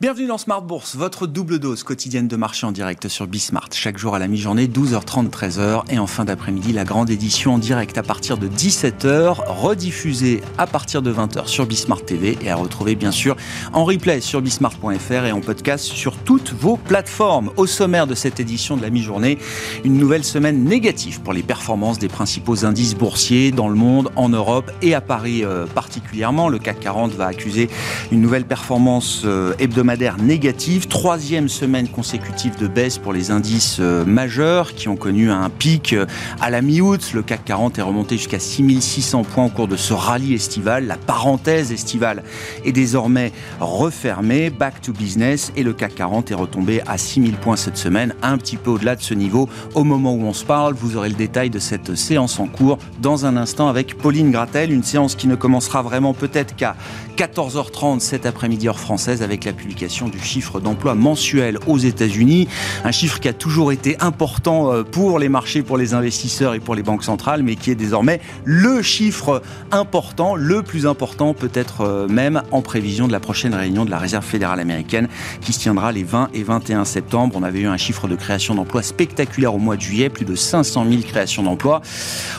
Bienvenue dans Smart Bourse, votre double dose quotidienne de marché en direct sur Bismart. Chaque jour à la mi-journée, 12h30, 13h. Et en fin d'après-midi, la grande édition en direct à partir de 17h, rediffusée à partir de 20h sur Bismart TV et à retrouver bien sûr en replay sur bismart.fr et en podcast sur toutes vos plateformes. Au sommaire de cette édition de la mi-journée, une nouvelle semaine négative pour les performances des principaux indices boursiers dans le monde, en Europe et à Paris euh, particulièrement. Le CAC 40 va accuser une nouvelle performance euh, hebdomadaire négative, troisième semaine consécutive de baisse pour les indices euh, majeurs qui ont connu un pic euh, à la mi-août. Le CAC 40 est remonté jusqu'à 6600 points au cours de ce rallye estival. La parenthèse estivale est désormais refermée, back to business, et le CAC 40 est retombé à 6000 points cette semaine, un petit peu au-delà de ce niveau. Au moment où on se parle, vous aurez le détail de cette séance en cours dans un instant avec Pauline Gratel, une séance qui ne commencera vraiment peut-être qu'à 14h30 cet après-midi heure française avec la publication du chiffre d'emploi mensuel aux États-Unis. Un chiffre qui a toujours été important euh, pour les marchés, pour les investisseurs et pour les banques centrales, mais qui est désormais le chiffre important, le plus important peut-être euh, même en prévision de la prochaine réunion de la Réserve fédérale américaine qui se tiendra les 20 et 21 septembre. On avait eu un chiffre de création d'emplois spectaculaire au mois de juillet, plus de 500 000 créations d'emplois.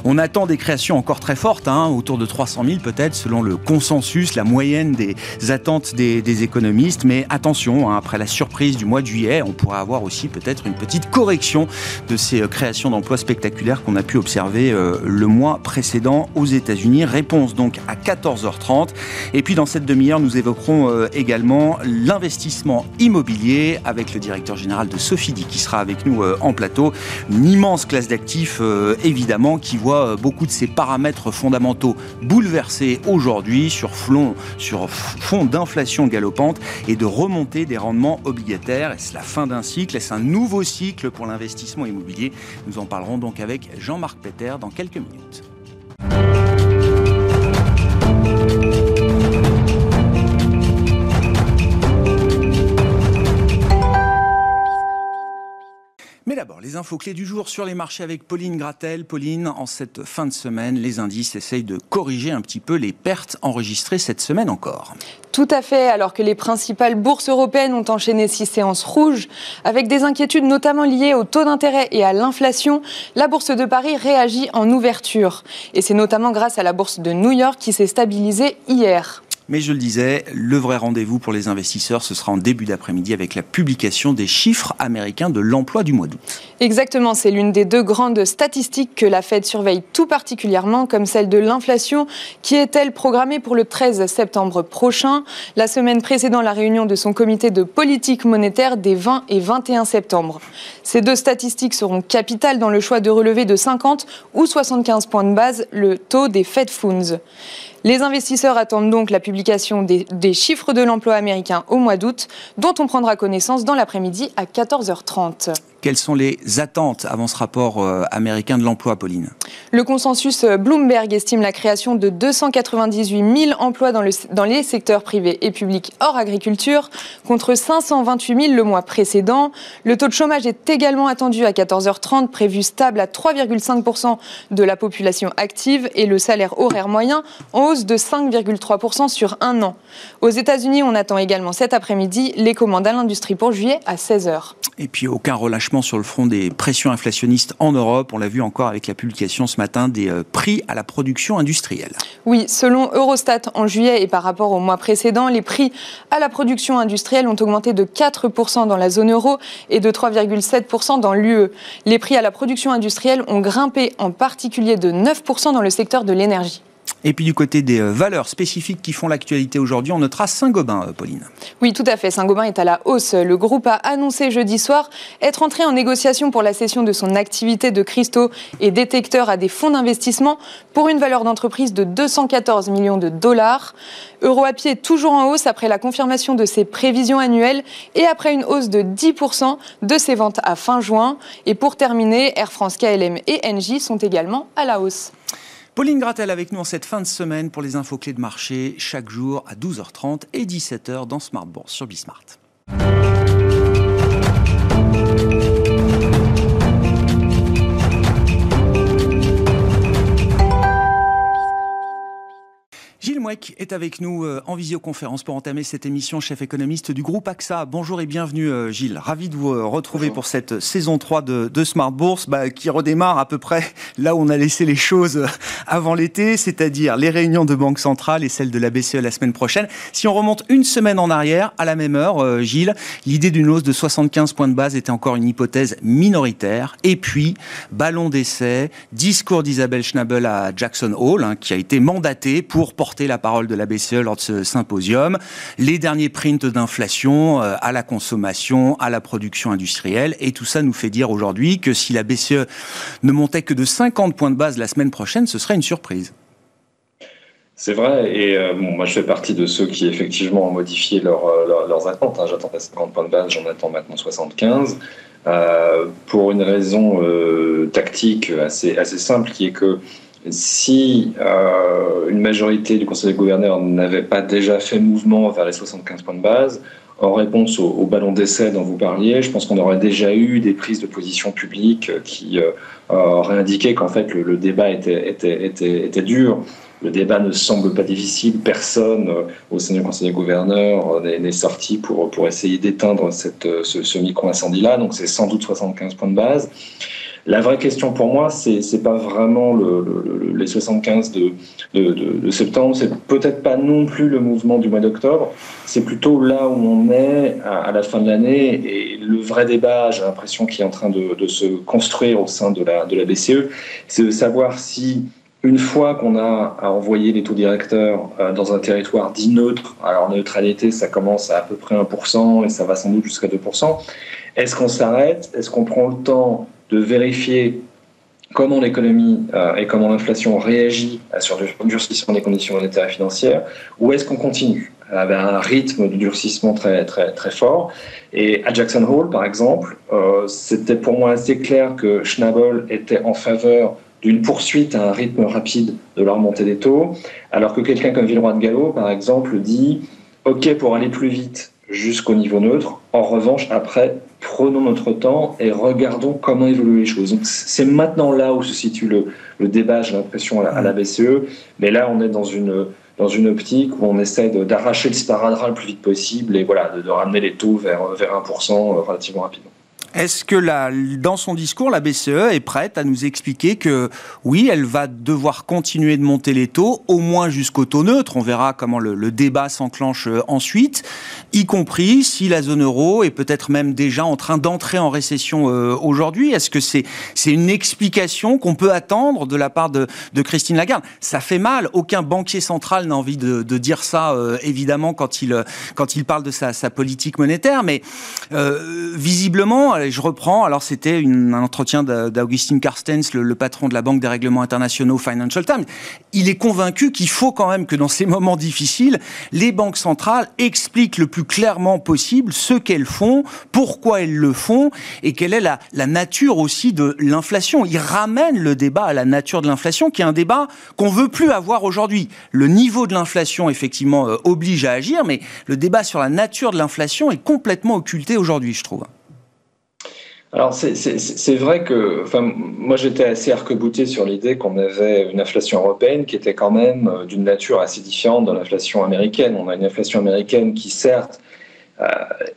On attend des créations encore très fortes, hein, autour de 300 000 peut-être, selon le consensus, la moyenne des attentes des, des économistes. Mais attention, hein, après la surprise du mois de juillet, on pourrait avoir aussi peut-être une petite correction de ces euh, créations d'emplois spectaculaires qu'on a pu observer euh, le mois précédent aux États-Unis. Réponse donc à 14h30. Et puis dans cette demi-heure, nous évoquerons euh, également l'investissement immobilier avec le directeur général de Sofidi qui sera avec nous en plateau. Une immense classe d'actifs évidemment qui voit beaucoup de ses paramètres fondamentaux bouleversés aujourd'hui sur sur fond d'inflation galopante et de remontée des rendements obligataires. Est-ce la fin d'un cycle? Est-ce un nouveau cycle pour l'investissement immobilier? Nous en parlerons donc avec Jean-Marc Peter dans quelques minutes. D'abord, les infos clés du jour sur les marchés avec Pauline Gratel. Pauline, en cette fin de semaine, les indices essayent de corriger un petit peu les pertes enregistrées cette semaine encore. Tout à fait, alors que les principales bourses européennes ont enchaîné six séances rouges, avec des inquiétudes notamment liées au taux d'intérêt et à l'inflation, la bourse de Paris réagit en ouverture. Et c'est notamment grâce à la bourse de New York qui s'est stabilisée hier. Mais je le disais, le vrai rendez-vous pour les investisseurs, ce sera en début d'après-midi avec la publication des chiffres américains de l'emploi du mois d'août. Exactement, c'est l'une des deux grandes statistiques que la Fed surveille tout particulièrement, comme celle de l'inflation, qui est-elle programmée pour le 13 septembre prochain, la semaine précédant la réunion de son comité de politique monétaire des 20 et 21 septembre. Ces deux statistiques seront capitales dans le choix de relever de 50 ou 75 points de base le taux des Fed Funds. Les investisseurs attendent donc la publication des, chiffres de l'emploi américain au mois d'août, dont on prendra connaissance dans l'après-midi à 14h30. Quelles sont les attentes avant ce rapport euh, américain de l'emploi, Pauline? Le consensus euh, Bloomberg estime la création de 298 000 emplois dans, le, dans, les secteurs privés et publics hors agriculture, contre 528 000 le mois précédent. Le taux de chômage est également attendu à 14h30, prévu stable à 3,5% de la population active et le salaire horaire moyen en hausse de 5,3% sur un an. Aux États-Unis, on attend également cet après-midi les commandes à l'industrie pour juillet à 16h. Et puis aucun relâchement sur le front des pressions inflationnistes en Europe. On l'a vu encore avec la publication ce matin des euh, prix à la production industrielle. Oui, selon Eurostat, en juillet et par rapport au mois précédent, les prix à la production industrielle ont augmenté de 4% dans la zone euro et de 3,7% dans l'UE. Les prix à la production industrielle ont grimpé en particulier de 9% dans le secteur de l'énergie. Et puis du côté des euh, valeurs spécifiques qui font l'actualité aujourd'hui, on notera Saint-Gobain, euh, Pauline. Oui, tout à fait. Saint-Gobain est à la hausse. Le groupe a annoncé jeudi soir être entré en négociation pour la cession de son activité de cristaux et détecteurs à des fonds d'investissement pour une valeur d'entreprise de 214 millions de dollars. EuroAPI est toujours en hausse après la confirmation de ses prévisions annuelles et après une hausse de 10% de ses ventes à fin juin. Et pour terminer, Air France, KLM et Engie sont également à la hausse. Pauline Gratel avec nous en cette fin de semaine pour les infos clés de marché, chaque jour à 12h30 et 17h dans Smart Bourse sur Bismart. Mouek est avec nous euh, en visioconférence pour entamer cette émission, chef économiste du groupe AXA. Bonjour et bienvenue euh, Gilles. Ravi de vous euh, retrouver pour cette saison 3 de, Smart Bourse bah, qui redémarre à peu près là où on a laissé les choses avant l'été, c'est-à-dire les réunions de Banque Centrale et celles de la BCE la semaine prochaine. Si on remonte une semaine en arrière, à la même heure, Gilles, l'idée d'une hausse de 75 points de base était encore une hypothèse minoritaire. Et puis, ballon d'essai, discours d'Isabelle Schnabel à Jackson Hall, hein, qui a été mandaté pour porter la parole de la BCE lors de ce symposium, les derniers prints d'inflation euh, à la consommation, à la production industrielle, et tout ça nous fait dire aujourd'hui que si la BCE ne montait que de 50 points de base la semaine prochaine, ce serait une surprise. C'est vrai, et euh, moi je fais partie de ceux qui effectivement ont modifié euh, leurs attentes. Hein. J'attendais 50 points de base, j'en attends maintenant 75. pour une raison tactique assez, assez simple qui est que si euh, une majorité du Conseil des gouverneurs n'avait pas déjà fait mouvement vers les 75 points de base, en réponse au, ballon d'essai dont vous parliez, je pense qu'on aurait déjà eu des prises de position publiques qui euh, auraient indiqué qu'en fait le, débat était, dur. Le débat ne semble pas difficile. Personne euh, au sein du Conseil des gouverneurs n'est sorti pour, essayer d'éteindre ce micro-incendie-là. Donc c'est sans doute 75 points de base. La vraie question pour moi, c'est n'est pas vraiment le, les 75 de, de, de, septembre, c'est peut-être pas non plus le mouvement du mois d'octobre, c'est plutôt là où on est à, la fin de l'année et le vrai débat, j'ai l'impression, qui est en train de, se construire au sein de la, de la BCE, c'est de savoir si une fois qu'on a envoyé les taux directeurs euh, dans un territoire dit neutre, alors neutralité, ça commence à à peu près 1% et ça va sans doute jusqu'à 2%, est-ce qu'on s'arrête? Est-ce qu'on prend le temps de vérifier comment l'économie euh, et comment l'inflation réagit sur le durcissement des conditions monétaires et financières, ou est-ce qu'on continue avec un rythme de durcissement très, très, très fort. Et à Jackson Hole, par exemple, euh, c'était pour moi assez clair que Schnabel était en faveur d'une poursuite à un rythme rapide de la remontée des taux, alors que quelqu'un comme Villeroy de Gallo, par exemple, dit OK pour aller plus vite jusqu'au niveau neutre. En revanche, après, prenons notre temps et regardons comment évoluent les choses. C'est maintenant là où se situe le, débat, j'ai l'impression, à, la BCE. Mais là, on est dans une, optique où on essaie d'arracher le sparadrap le plus vite possible et voilà, de, de ramener les taux vers, vers 1% euh, relativement rapidement. Est-ce que la, dans son discours, la BCE est prête à nous expliquer que oui, elle va devoir continuer de monter les taux, au moins jusqu'au taux neutre? On verra comment le, débat s'enclenche euh, ensuite, y compris si la zone euro est peut-être même déjà en train d'entrer en récession euh, aujourd'hui. Est-ce que c'est une explication qu'on peut attendre de la part de, Christine Lagarde? Ça fait mal. Aucun banquier central n'a envie de, de, dire ça, euh, évidemment, quand il quand il parle de sa, sa politique monétaire. Mais visiblement je reprends. Alors, c'était un entretien d'Augustin Carstens, le, patron de la Banque des règlements internationaux Financial Times. Il est convaincu qu'il faut quand même que dans ces moments difficiles, les banques centrales expliquent le plus clairement possible ce qu'elles font, pourquoi elles le font et quelle est la, nature aussi de l'inflation. Il ramène le débat à la nature de l'inflation, qui est un débat qu'on veut plus avoir aujourd'hui. Le niveau de l'inflation, effectivement, euh, oblige à agir, mais le débat sur la nature de l'inflation est complètement occulté aujourd'hui, je trouve. Alors c'est vrai que, enfin, moi j'étais assez arc-bouté sur l'idée qu'on avait une inflation européenne qui était quand même euh, d'une nature assez différente de l'inflation américaine. On a une inflation américaine qui certes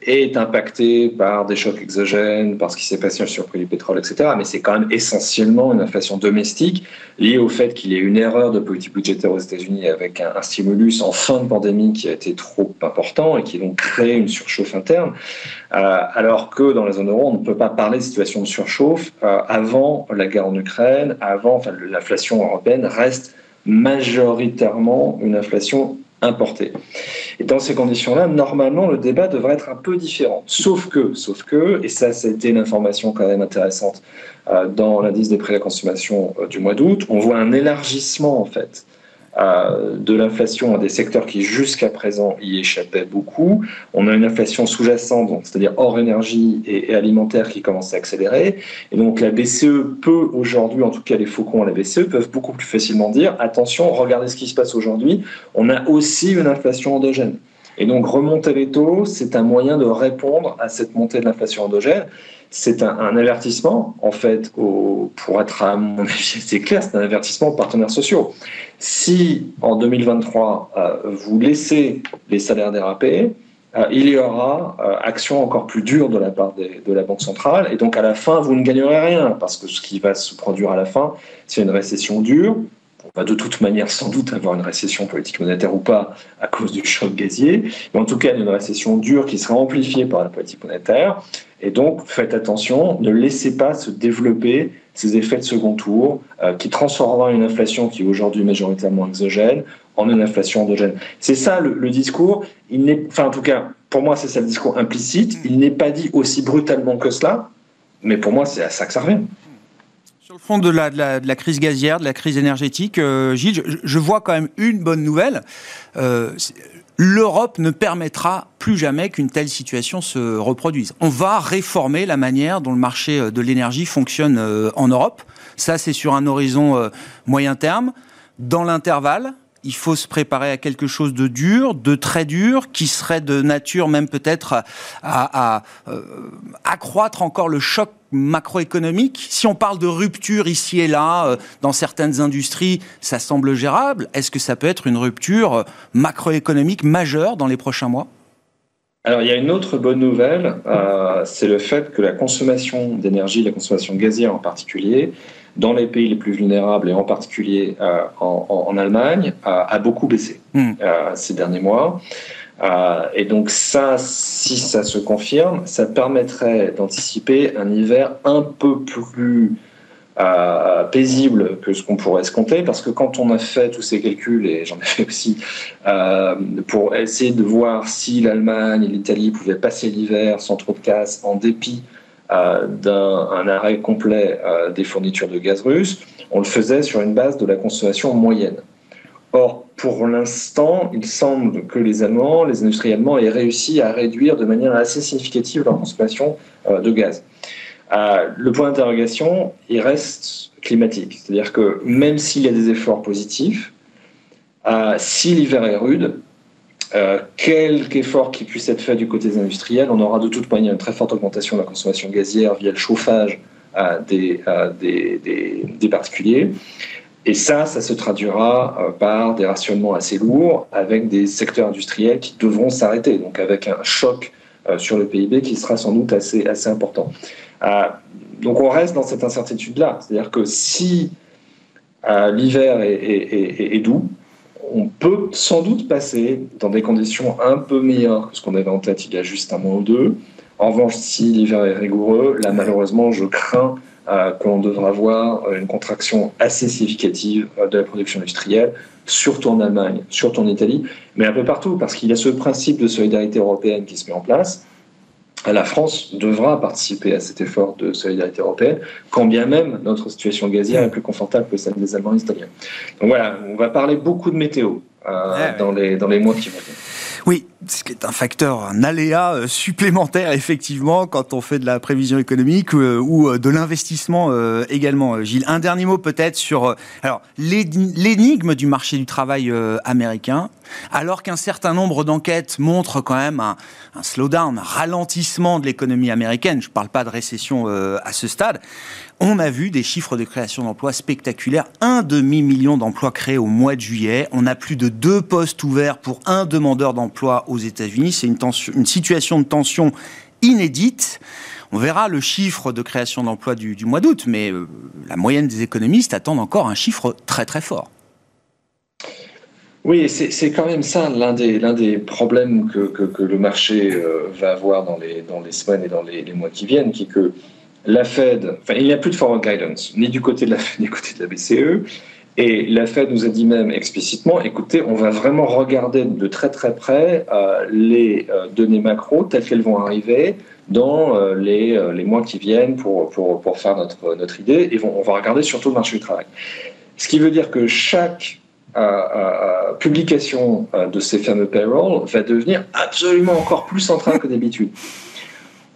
est impacté par des chocs exogènes, par ce qui s'est passé sur le prix du pétrole, etc. Mais c'est quand même essentiellement une inflation domestique liée au fait qu'il y ait une erreur de politique budgétaire aux États-Unis avec un, stimulus en fin de pandémie qui a été trop important et qui a donc créé une surchauffe interne. Euh, alors que dans la zone euro, on ne peut pas parler de situation de surchauffe euh, avant la guerre en Ukraine, avant, l'inflation européenne reste majoritairement une inflation importé. Et dans ces conditions-là, normalement, le débat devrait être un peu différent. Sauf que, sauf que, et ça, c'était une information quand même intéressante euh, dans l'indice des prix à la consommation euh, du mois d'août, on voit un élargissement, en fait, de l'inflation à des secteurs qui jusqu'à présent y échappaient beaucoup. On a une inflation sous-jacente, c'est-à-dire hors énergie et, alimentaire, qui commence à accélérer. Et donc la BCE peut aujourd'hui, en tout cas les faucons à la BCE, peuvent beaucoup plus facilement dire attention, regardez ce qui se passe aujourd'hui. On a aussi une inflation endogène. Et donc remonter les taux, c'est un moyen de répondre à cette montée de l'inflation endogène. C'est un, avertissement, en fait, pour être à mon avis c'est clair, c'est un avertissement aux partenaires sociaux. Si en 2023, euh, vous laissez les salaires déraper, euh, il y aura euh, action encore plus dure de la part de la Banque centrale. Et donc, à la fin, vous ne gagnerez rien, parce que ce qui va se produire à la fin, c'est une récession dure. Va de toute manière sans doute avoir une récession politique monétaire ou pas à cause du choc gazier, mais en tout cas une récession dure qui sera amplifiée par la politique monétaire. Et donc faites attention, ne laissez pas se développer ces effets de second tour euh, qui transformeront une inflation qui est aujourd'hui majoritairement exogène en une inflation endogène. C'est ça le, discours. Il n'est, enfin en tout cas, pour moi c'est ça le discours implicite. Il n'est pas dit aussi brutalement que cela, mais pour moi c'est à ça que ça revient. Sur le fond de la, de la, crise gazière, de la crise énergétique, euh, Gilles, je, vois quand même une bonne nouvelle. Euh, L'Europe ne permettra plus jamais qu'une telle situation se reproduise. On va réformer la manière dont le marché euh, de l'énergie fonctionne en Europe. Ça, c'est sur un horizon moyen terme. Dans l'intervalle, il faut se préparer à quelque chose de dur, de très dur, qui serait de nature même peut-être à, euh, accroître encore le choc macroéconomique. Si on parle de rupture ici et là, euh, dans certaines industries, ça semble gérable. Est-ce que ça peut être une rupture euh, macroéconomique majeure dans les prochains mois? Alors, il y a une autre bonne nouvelle, c'est le fait que la consommation d'énergie, la consommation gazière en particulier, dans les pays les plus vulnérables et en particulier euh, en, Allemagne a, beaucoup baissé hmm. euh, ces derniers mois. Euh, et donc ça, si ça se confirme, ça permettrait d'anticiper un hiver un peu plus paisible que ce qu'on pourrait escompter, parce que quand on a fait tous ces calculs, et j'en ai fait aussi, pour essayer de voir si l'Allemagne et l'Italie pouvaient passer l'hiver sans trop de casse, en dépit euh, d'un arrêt complet euh, des fournitures de gaz russe, on le faisait sur une base de la consommation moyenne. Or, pour l'instant, il semble que les Allemands, les industriels allemands, aient réussi à réduire de manière assez significative leur consommation euh, de gaz. le point d'interrogation, il reste climatique. C'est-à-dire que même s'il y a des efforts positifs, si l'hiver est rude, euh, quelque effort qui puisse être fait du côté des industriels, on aura de toute manière une très forte augmentation de la consommation gazière via le chauffage des, des, particuliers. Et ça, ça se traduira euh, par des rationnements assez lourds avec des secteurs industriels qui devront s'arrêter, donc avec un choc euh, sur le PIB qui sera sans doute assez important. donc on reste dans cette incertitude-là. C'est-à-dire que si l'hiver est, doux, on peut sans doute passer dans des conditions un peu meilleures que ce qu'on avait en tête il y a juste un mois ou deux. En revanche, si l'hiver est rigoureux, là malheureusement, je crains euh, qu'on devra avoir une contraction assez significative euh, de la production industrielle, surtout en Allemagne, surtout en Italie, mais un peu partout, parce qu'il y a ce principe de solidarité européenne qui se met en place la France devra participer à cet effort de solidarité européenne, quand bien même notre situation gazière est plus confortable que celle des Allemands et des Italiens. Donc voilà, on va parler beaucoup de météo euh, dans, les, dans les mois qui vont venir. Oui, ce qui est un facteur, un aléa euh, supplémentaire effectivement quand on fait de la prévision économique euh, ou euh, de l'investissement également. Gilles, un dernier mot peut-être sur l'énigme du marché du travail américain, alors qu'un certain nombre d'enquêtes montrent quand même un, un, slowdown, un ralentissement de l'économie américaine. Je ne parle pas de récession à ce stade. On a vu des chiffres de création d'emplois spectaculaires. Un demi-million d'emplois créés au mois de juillet. On a plus de deux postes ouverts pour un demandeur d'emploi aux États-Unis. C'est une, situation de tension inédite. On verra le chiffre de création d'emplois du, mois d'août, mais euh, la moyenne des économistes attendent encore un chiffre très très fort. Oui, c'est quand même ça l'un des, des problèmes que, le marché euh, va avoir dans les, dans les semaines et dans les, les mois qui viennent, qui est que la Fed, enfin, il n'y a plus de forward guidance, ni du côté de la Fed, ni du côté de la BCE. Et la Fed nous a dit même explicitement, écoutez, on va vraiment regarder de très très près euh, les euh, données macro telles qu'elles vont arriver dans euh, les, les, mois qui viennent pour, pour, pour, faire notre, notre idée, et on va regarder surtout le marché du travail. Ce qui veut dire que chaque publication de ces fameux payrolls va devenir absolument encore plus centrale que d'habitude.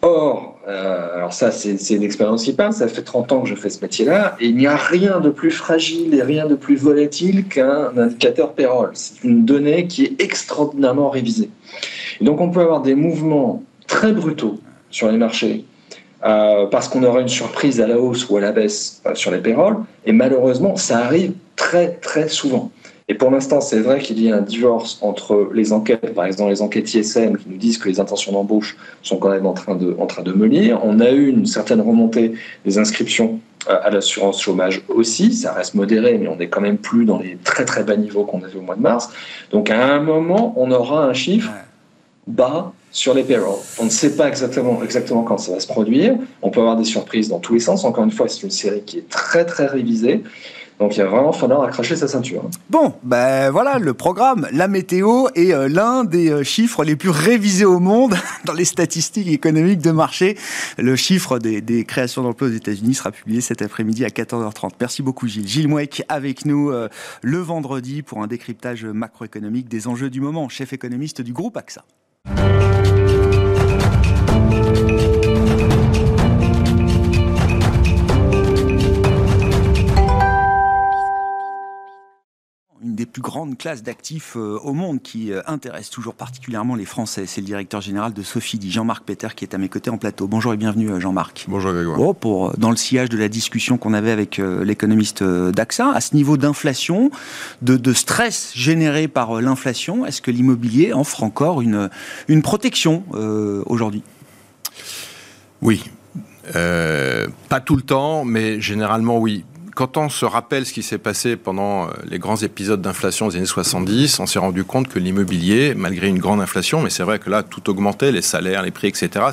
Or, euh, alors ça, c'est une expérience qui. Ça fait 30 ans que je fais ce métier-là, et il n'y a rien de plus fragile et rien de plus volatile qu'un indicateur payroll. C'est une donnée qui est extraordinairement révisée. Et donc, on peut avoir des mouvements très brutaux sur les marchés euh, parce qu'on aura une surprise à la hausse ou à la baisse euh, sur les payrolls. Et malheureusement, ça arrive très, très souvent. Et pour l'instant, c'est vrai qu'il y a un divorce entre les enquêtes, par exemple les enquêtes ISM qui nous disent que les intentions d'embauche sont quand même en train de, en train de. On a eu une certaine remontée des inscriptions euh, à l'assurance chômage aussi. Ça reste modéré, mais on n'est quand même plus dans les très très bas niveaux qu'on avait au mois de mars. Donc à un moment, on aura un chiffre bas sur les payrolls. On ne sait pas exactement, exactement quand ça va se produire. On peut avoir des surprises dans tous les sens. Encore une fois, c'est une série qui est très très révisée. Donc il va vraiment falloir accrocher sa ceinture. Bon, ben voilà le programme. La météo est euh, l'un des euh, chiffres les plus révisés au monde dans les statistiques économiques de marché. Le chiffre des, créations d'emplois aux États-Unis sera publié cet après-midi à 14h30. Merci beaucoup Gilles. Gilles Mouek avec nous euh, le vendredi pour un décryptage macroéconomique des enjeux du moment, chef économiste du groupe AXA. Plus grandes classes d'actifs euh, au monde qui euh, intéresse toujours particulièrement les Français. C'est le directeur général de Sophie, dit Jean-Marc Peter, qui est à mes côtés en plateau. Bonjour et bienvenue euh, Jean-Marc. Bonjour Grégoire. Oh, pour, dans le sillage de la discussion qu'on avait avec l'économiste d'AXA, à ce niveau d'inflation, de, stress généré par l'inflation, est-ce que l'immobilier offre encore une, une protection aujourd'hui? Oui. pas tout le temps, mais généralement oui quand on se rappelle ce qui s'est passé pendant euh, les grands épisodes d'inflation des années 70, on s'est rendu compte que l'immobilier, malgré une grande inflation, mais c'est vrai que là, tout augmentait, les salaires, les prix, etc.,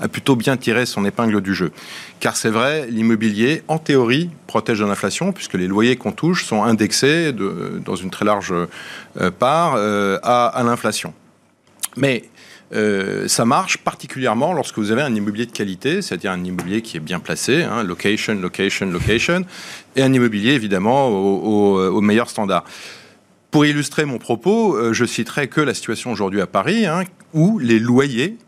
a plutôt bien tiré son épingle du jeu. Car c'est vrai, l'immobilier, en théorie, protège de l'inflation, puisque les loyers qu'on touche sont indexés de, dans une très large euh, part euh, à l'inflation. Mais euh, ça marche particulièrement lorsque vous avez un immobilier de qualité, c'est-à-dire un immobilier qui est bien placé, hein, location, location, location, et un immobilier évidemment au, au, meilleur standard. Pour illustrer mon propos, euh, je citerai que la situation aujourd'hui à Paris, hein, où les loyers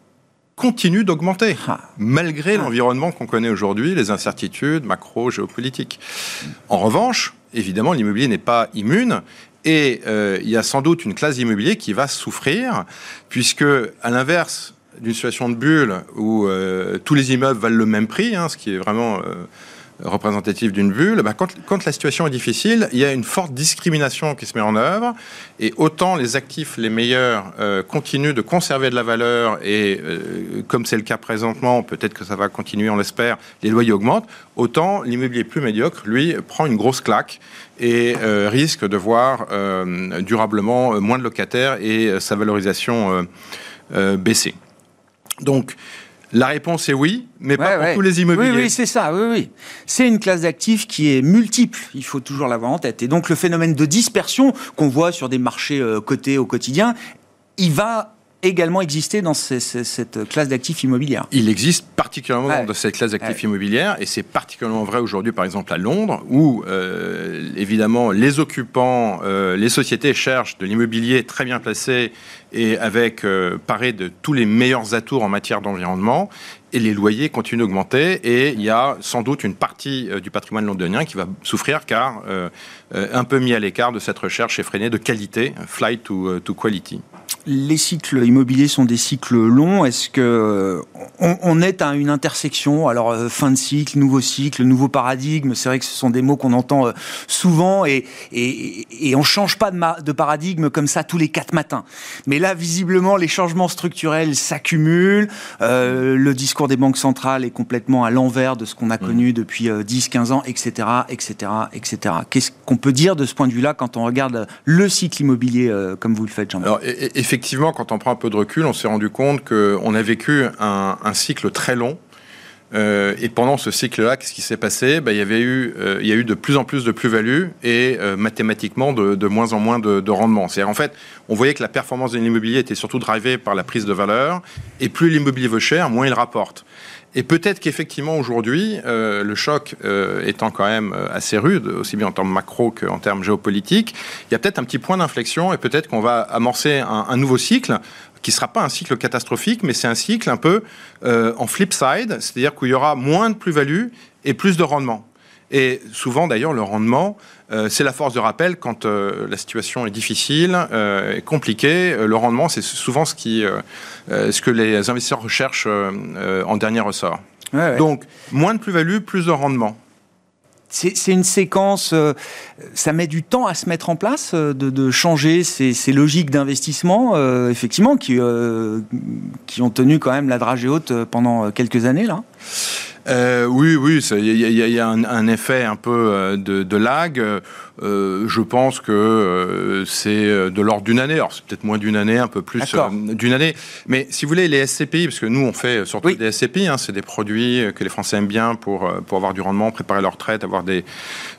continuent d'augmenter, ah. malgré ah. l'environnement qu'on connaît aujourd'hui, les incertitudes macro-géopolitiques. En revanche, évidemment, l'immobilier n'est pas immune, et euh, il y a sans doute une classe d'immobilier qui va souffrir, puisque, à l'inverse d'une situation de bulle où euh, tous les immeubles valent le même prix, hein, ce qui est vraiment euh, représentatif d'une bulle, bah, quand, la situation est difficile, il y a une forte discrimination qui se met en œuvre. Et autant les actifs les meilleurs continuent de conserver de la valeur, et comme c'est le cas présentement, peut-être que ça va continuer, on l'espère, les loyers augmentent, autant l'immobilier plus médiocre, lui, prend une grosse claque et euh, risque de voir euh, durablement euh, moins de locataires et sa valorisation baisser. Donc, la réponse est oui, mais pas pour tous les immobiliers. Oui, oui, c'est ça, oui, oui. C'est une classe d'actifs qui est multiple, il faut toujours l'avoir en tête. Et donc le phénomène de dispersion qu'on voit sur des marchés cotés au quotidien, il va également exister dans cette classe d'actifs immobilières. Il existe particulièrement dans cette classe d'actifs immobilières, et c'est particulièrement vrai aujourd'hui, par exemple, à Londres, où euh, évidemment les occupants, euh, les sociétés cherchent de l'immobilier très bien placé et avec euh, paré de tous les meilleurs atours en matière d'environnement. Et les loyers continuent d'augmenter et il y a sans doute une partie du patrimoine londonien qui va souffrir car un peu mis à l'écart de cette recherche effrénée de qualité, flight to, to quality les cycles immobiliers sont des cycles longs. Est-ce que on, est à une intersection Alors euh, fin de cycle, nouveau cycle, nouveau paradigme? C'est vrai que ce sont des mots qu'on entend euh, souvent et, et, et on change pas de, de, paradigme comme ça tous les quatre matins. Mais là, visiblement, les changements structurels s'accumulent. Euh, le discours des banques centrales est complètement à l'envers de ce qu'on a mmh. connu depuis 10-15 ans, etc., etc., etc. Qu'est-ce qu'on peut dire de ce point de vue-là quand on regarde le cycle immobilier comme vous le faites, Jean-Marc? Effectivement, quand on prend un peu de recul, on s'est rendu compte qu'on a vécu un, cycle très long. Euh, et pendant ce cycle-là, qu'est-ce qui s'est passé? Ben, il, y avait eu, euh, a eu de plus en plus de plus-value et euh, mathématiquement de, moins en moins de, de rendement. C'est-à-dire, en fait, on voyait que la performance de l'immobilier était surtout drivée par la prise de valeur. Et plus l'immobilier veut cher, moins il rapporte. Et peut-être qu'effectivement aujourd'hui, euh, le choc euh, étant quand même euh, assez rude, aussi bien en termes macro qu'en termes géopolitiques, il y a peut-être un petit point d'inflexion et peut-être qu'on va amorcer un, un, nouveau cycle qui ne sera pas un cycle catastrophique, mais c'est un cycle un peu en flip side, c'est-à-dire qu'il y aura moins de plus-value et plus de rendement. Et souvent, d'ailleurs, le rendement, euh, c'est la force de rappel quand euh, la situation est difficile, euh, compliquée. Le rendement, c'est souvent ce, qui, ce que les investisseurs recherchent en dernier ressort. Donc, moins de plus-value, plus de rendement. C'est une séquence, ça met du temps à se mettre en place, de, changer ces, logiques d'investissement, effectivement, qui, qui ont tenu quand même la dragée haute pendant quelques années, là? Euh, oui, oui, il y, a, un, effet un peu euh, de, de lag. Euh, je pense que euh, c'est de l'ordre d'une année. Alors c'est peut-être moins d'une année, un peu plus d'une année. Mais si vous voulez, les SCPI, parce que nous on fait surtout des SCPI, hein, c'est des produits que les Français aiment bien pour, pour avoir du rendement, préparer leur retraite, avoir des,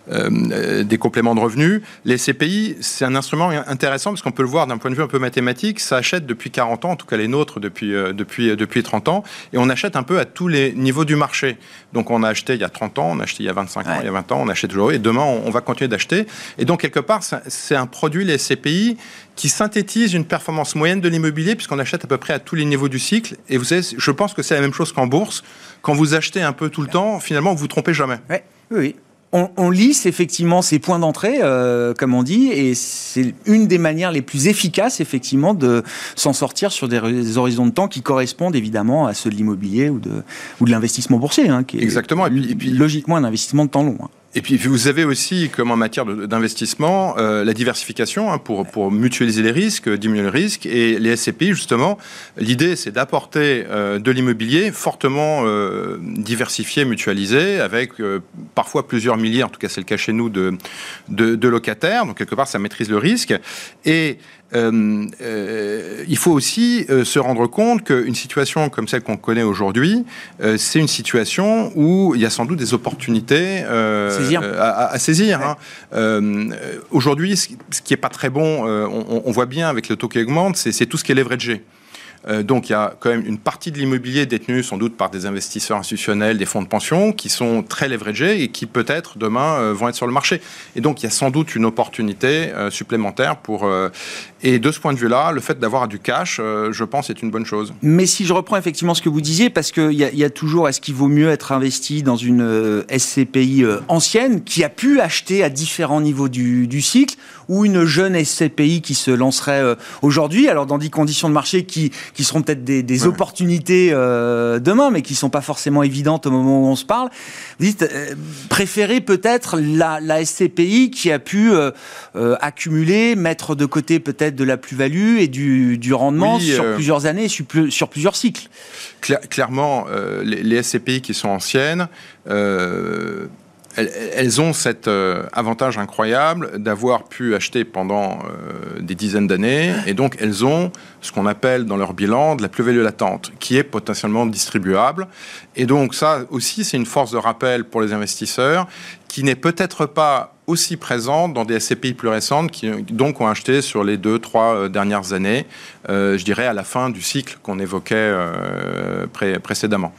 des compléments de revenus. Les SCPI, c'est un instrument intéressant parce qu'on peut le voir d'un point de vue un peu mathématique. Ça achète depuis 40 ans, en tout cas les nôtres depuis, depuis, depuis 30 ans, et on achète un peu à tous les niveaux du marché. Donc on a acheté il y a 30 ans, on a acheté il y a 25 ans, il y a 20 ans, on achète toujours, et demain on va continuer d'acheter. Et donc, quelque part, c'est un produit, les SCPI, qui synthétise une performance moyenne de l'immobilier, puisqu'on achète à peu près à tous les niveaux du cycle. Et vous savez, je pense que c'est la même chose qu'en bourse. Quand vous achetez un peu tout le temps, finalement, vous ne vous trompez jamais. oui, oui. On, lisse effectivement ces points d'entrée, euh, comme on dit, et c'est une des manières les plus efficaces, effectivement, de s'en sortir sur des, horizons de temps qui correspondent évidemment à ceux de l'immobilier ou de, ou de l'investissement boursier, hein, qui est Exactement. Et puis, logiquement un investissement de temps long. Hein. Et puis vous avez aussi, comme en matière d'investissement, euh, la diversification hein, pour, pour mutualiser les risques, diminuer le risque. Et les SCPI, justement, l'idée c'est d'apporter euh, de l'immobilier fortement euh, diversifié, mutualisé, avec parfois plusieurs milliers, en tout cas c'est le cas chez nous, de, de, de, locataires. Donc quelque part ça maîtrise le risque. Et euh, euh, il faut aussi euh, se rendre compte qu'une situation comme celle qu'on connaît aujourd'hui, c'est une situation où il y a sans doute des opportunités À, saisir. Hein. aujourd'hui, ce qui n'est pas très bon, on, on, voit bien avec le taux qui augmente, c'est tout ce qui est leveragé. Euh, donc il y a quand même une partie de l'immobilier détenu sans doute par des investisseurs institutionnels, des fonds de pension, qui sont très leveragés et qui peut-être demain euh, vont être sur le marché. Et donc il y a sans doute une opportunité euh, supplémentaire pour... et de ce point de vue-là, le fait d'avoir du cash, je pense, est une bonne chose. Mais si je reprends effectivement ce que vous disiez, parce qu'il y, a toujours, est-ce qu'il vaut mieux être investi dans une SCPI ancienne qui a pu acheter à différents niveaux du cycle, ou une jeune SCPI qui se lancerait aujourd'hui, alors dans des conditions de marché qui, qui seront peut-être des, opportunités euh, demain, mais qui ne sont pas forcément évidentes au moment où on se parle. Vous dites, euh, préférez peut-être la, SCPI qui a pu euh, accumuler, mettre de côté peut-être de la plus-value et du, rendement sur plusieurs années, sur, sur plusieurs cycles. clairement, les, les, SCPI qui sont anciennes, elles, ont cet euh, avantage incroyable d'avoir pu acheter pendant euh, des dizaines d'années, et donc elles ont ce qu'on appelle dans leur bilan de la plus-value latente, qui est potentiellement distribuable. Et donc ça aussi, c'est une force de rappel pour les investisseurs, qui n'est peut-être pas aussi présente dans des SCPI plus récentes, qui donc ont acheté sur les deux, trois euh, dernières années, je dirais à la fin du cycle qu'on évoquait précédemment.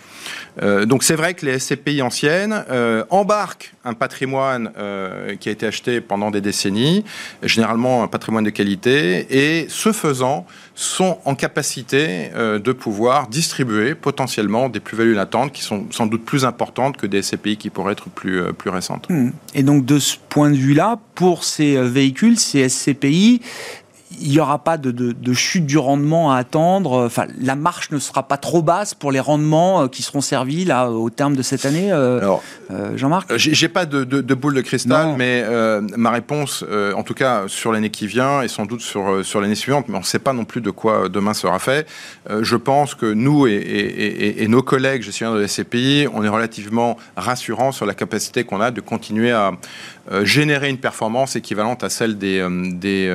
Euh, donc c'est vrai que les SCPI anciennes euh, embarquent un patrimoine euh, qui a été acheté pendant des décennies, généralement un patrimoine de qualité, et ce faisant, sont en capacité de pouvoir distribuer potentiellement des plus-values latentes qui sont sans doute plus importantes que des SCPI qui pourraient être plus, plus récentes. Mmh. Et donc de ce point de vue-là, pour ces véhicules, ces SCPI, il n'y aura pas de, chute du rendement à attendre. Enfin, la marche ne sera pas trop basse pour les rendements euh, qui seront servis là au terme de cette année. Euh, euh, Jean-Marc, j'ai pas de, boule de cristal, mais ma réponse, en tout cas sur l'année qui vient et sans doute sur sur l'année suivante, mais on ne sait pas non plus de quoi demain sera fait. je pense que nous et, nos collègues gestionnaires de SCPI, on est relativement rassurants sur la capacité qu'on a de continuer à générer une performance équivalente à celle des, des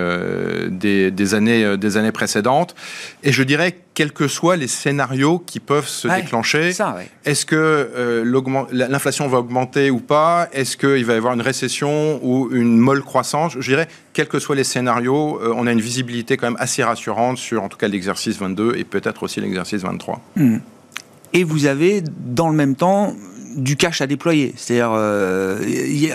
des, années, euh, des années précédentes. Et je dirais, quels que soient les scénarios qui peuvent se déclencher, est-ce que euh, l'inflation va augmenter ou pas? Est-ce qu'il va y avoir une récession ou une molle croissance Je dirais, quels que soient les scénarios, euh, on a une visibilité quand même assez rassurante sur en tout cas l'exercice 22 et peut-être aussi l'exercice 23. Hmm. Et vous avez dans le même temps du cash à déployer. C'est-à-dire, euh,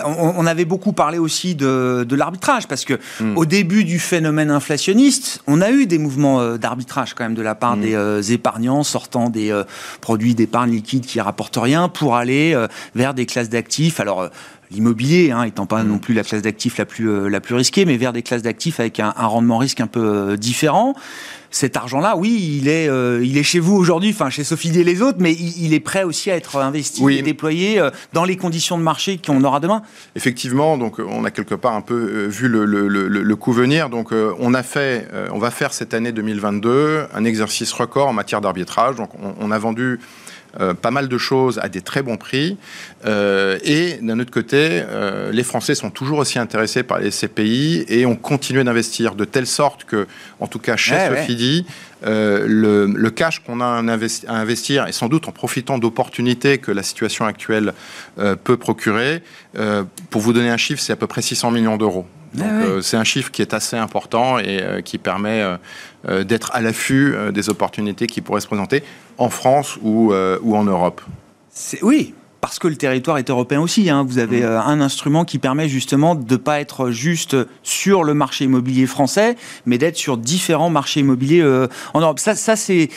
on, avait beaucoup parlé aussi de, l'arbitrage, parce que hmm. au début du phénomène inflationniste, on a eu des mouvements euh, d'arbitrage quand même de la part hmm. des euh, épargnants sortant des produits d'épargne liquide qui rapportent rien pour aller vers des classes d'actifs. Alors l'immobilier, hein, étant pas hmm. non plus la classe d'actifs la plus la plus risquée, mais vers des classes d'actifs avec un, un rendement risque un peu différent cet argent-là, oui, il est, euh, il est chez vous aujourd'hui, enfin chez Sophie et les autres, mais il, est prêt aussi à être investi et déployé euh, dans les conditions de marché qu'on aura demain. Effectivement, donc on a quelque part un peu euh, vu le, coup venir. Donc on a fait, on va faire cette année 2022 un exercice record en matière d'arbitrage. Donc on, a vendu euh, pas mal de choses à des très bons prix. Euh, et d'un autre côté, euh, les Français sont toujours aussi intéressés par les CPI et ont continué d'investir de telle sorte que, en tout cas chez Sophie le, cash qu'on a à investir, et sans doute en profitant d'opportunités que la situation actuelle peut procurer, pour vous donner un chiffre, c'est à peu près 600 millions d'euros. Donc c'est un chiffre qui est assez important et qui permet d'être à l'affût des opportunités qui pourraient se présenter en France ou, euh, ou en Europe? Oui, parce que le territoire est européen aussi. Hein. Vous avez mmh. euh, un instrument qui permet justement de ne pas être juste sur le marché immobilier français, mais d'être sur différents marchés immobiliers euh, en Europe. Ça, ça c'est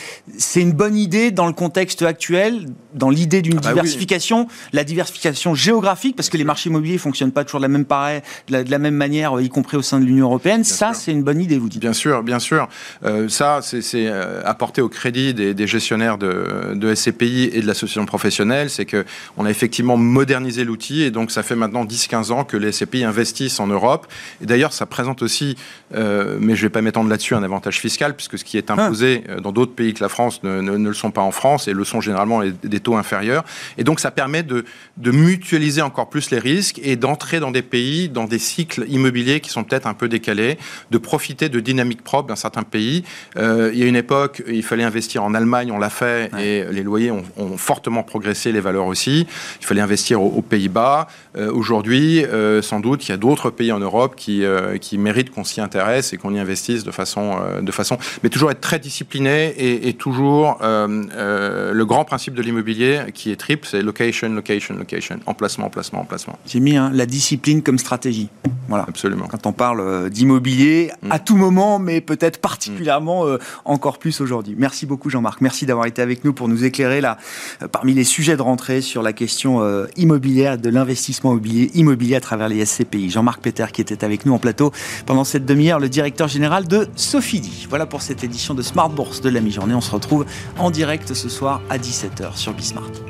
une bonne idée dans le contexte actuel, dans l'idée d'une ah bah diversification, la diversification géographique, parce que les marchés immobiliers ne fonctionnent pas toujours de la même, pareil, de, la, même manière, y compris au sein de l'Union européenne. ça, c'est une bonne idée, vous dites. Bien sûr, bien sûr. Euh, ça, c'est apporté au crédit des, des gestionnaires de, de, SCPI et de l'association professionnelle, c'est que on a effectivement modernisé l'outil et donc ça fait maintenant 10-15 ans que les SCPI investissent en Europe. Et d'ailleurs, ça présente aussi, euh, mais je ne vais pas m'étendre là-dessus, un avantage fiscal puisque ce qui est imposé ah. euh, dans d'autres pays que la France ne, ne, le sont pas en France et le sont généralement des taux inférieurs. Et donc ça permet de, de mutualiser encore plus les risques et d'entrer dans des pays, dans des cycles immobiliers qui sont peut-être un peu décalés, de profiter de dynamiques propres d'un certain pays. Euh, il y a une époque, il fallait investir en Allemagne, on l'a fait, et les loyers ont, ont, fortement progressé, les valeurs aussi il fallait investir aux, Pays-Bas. Euh, aujourd'hui, euh, sans doute, il y a d'autres pays en Europe qui, euh, qui méritent qu'on s'y intéresse et qu'on y investisse de façon, de façon, mais toujours être très discipliné et, toujours le grand principe de l'immobilier qui est triple, c'est location, location, location, emplacement, emplacement, emplacement. J'ai mis hein, la discipline comme stratégie. Voilà. Absolument. Quand on parle d'immobilier, mm. à tout moment, mais peut-être particulièrement encore plus aujourd'hui. Merci beaucoup Jean-Marc. Merci d'avoir été avec nous pour nous éclairer là parmi les sujets de rentrée sur la question euh, immobilière, de l'investissement immobilier, à travers les SCPI. Jean-Marc Peter qui était avec nous en plateau pendant cette demi-heure, le directeur général de Sophidi. Voilà pour cette édition de Smart Bourse de la mi-journée. On se retrouve en direct ce soir à 17h sur Bismart.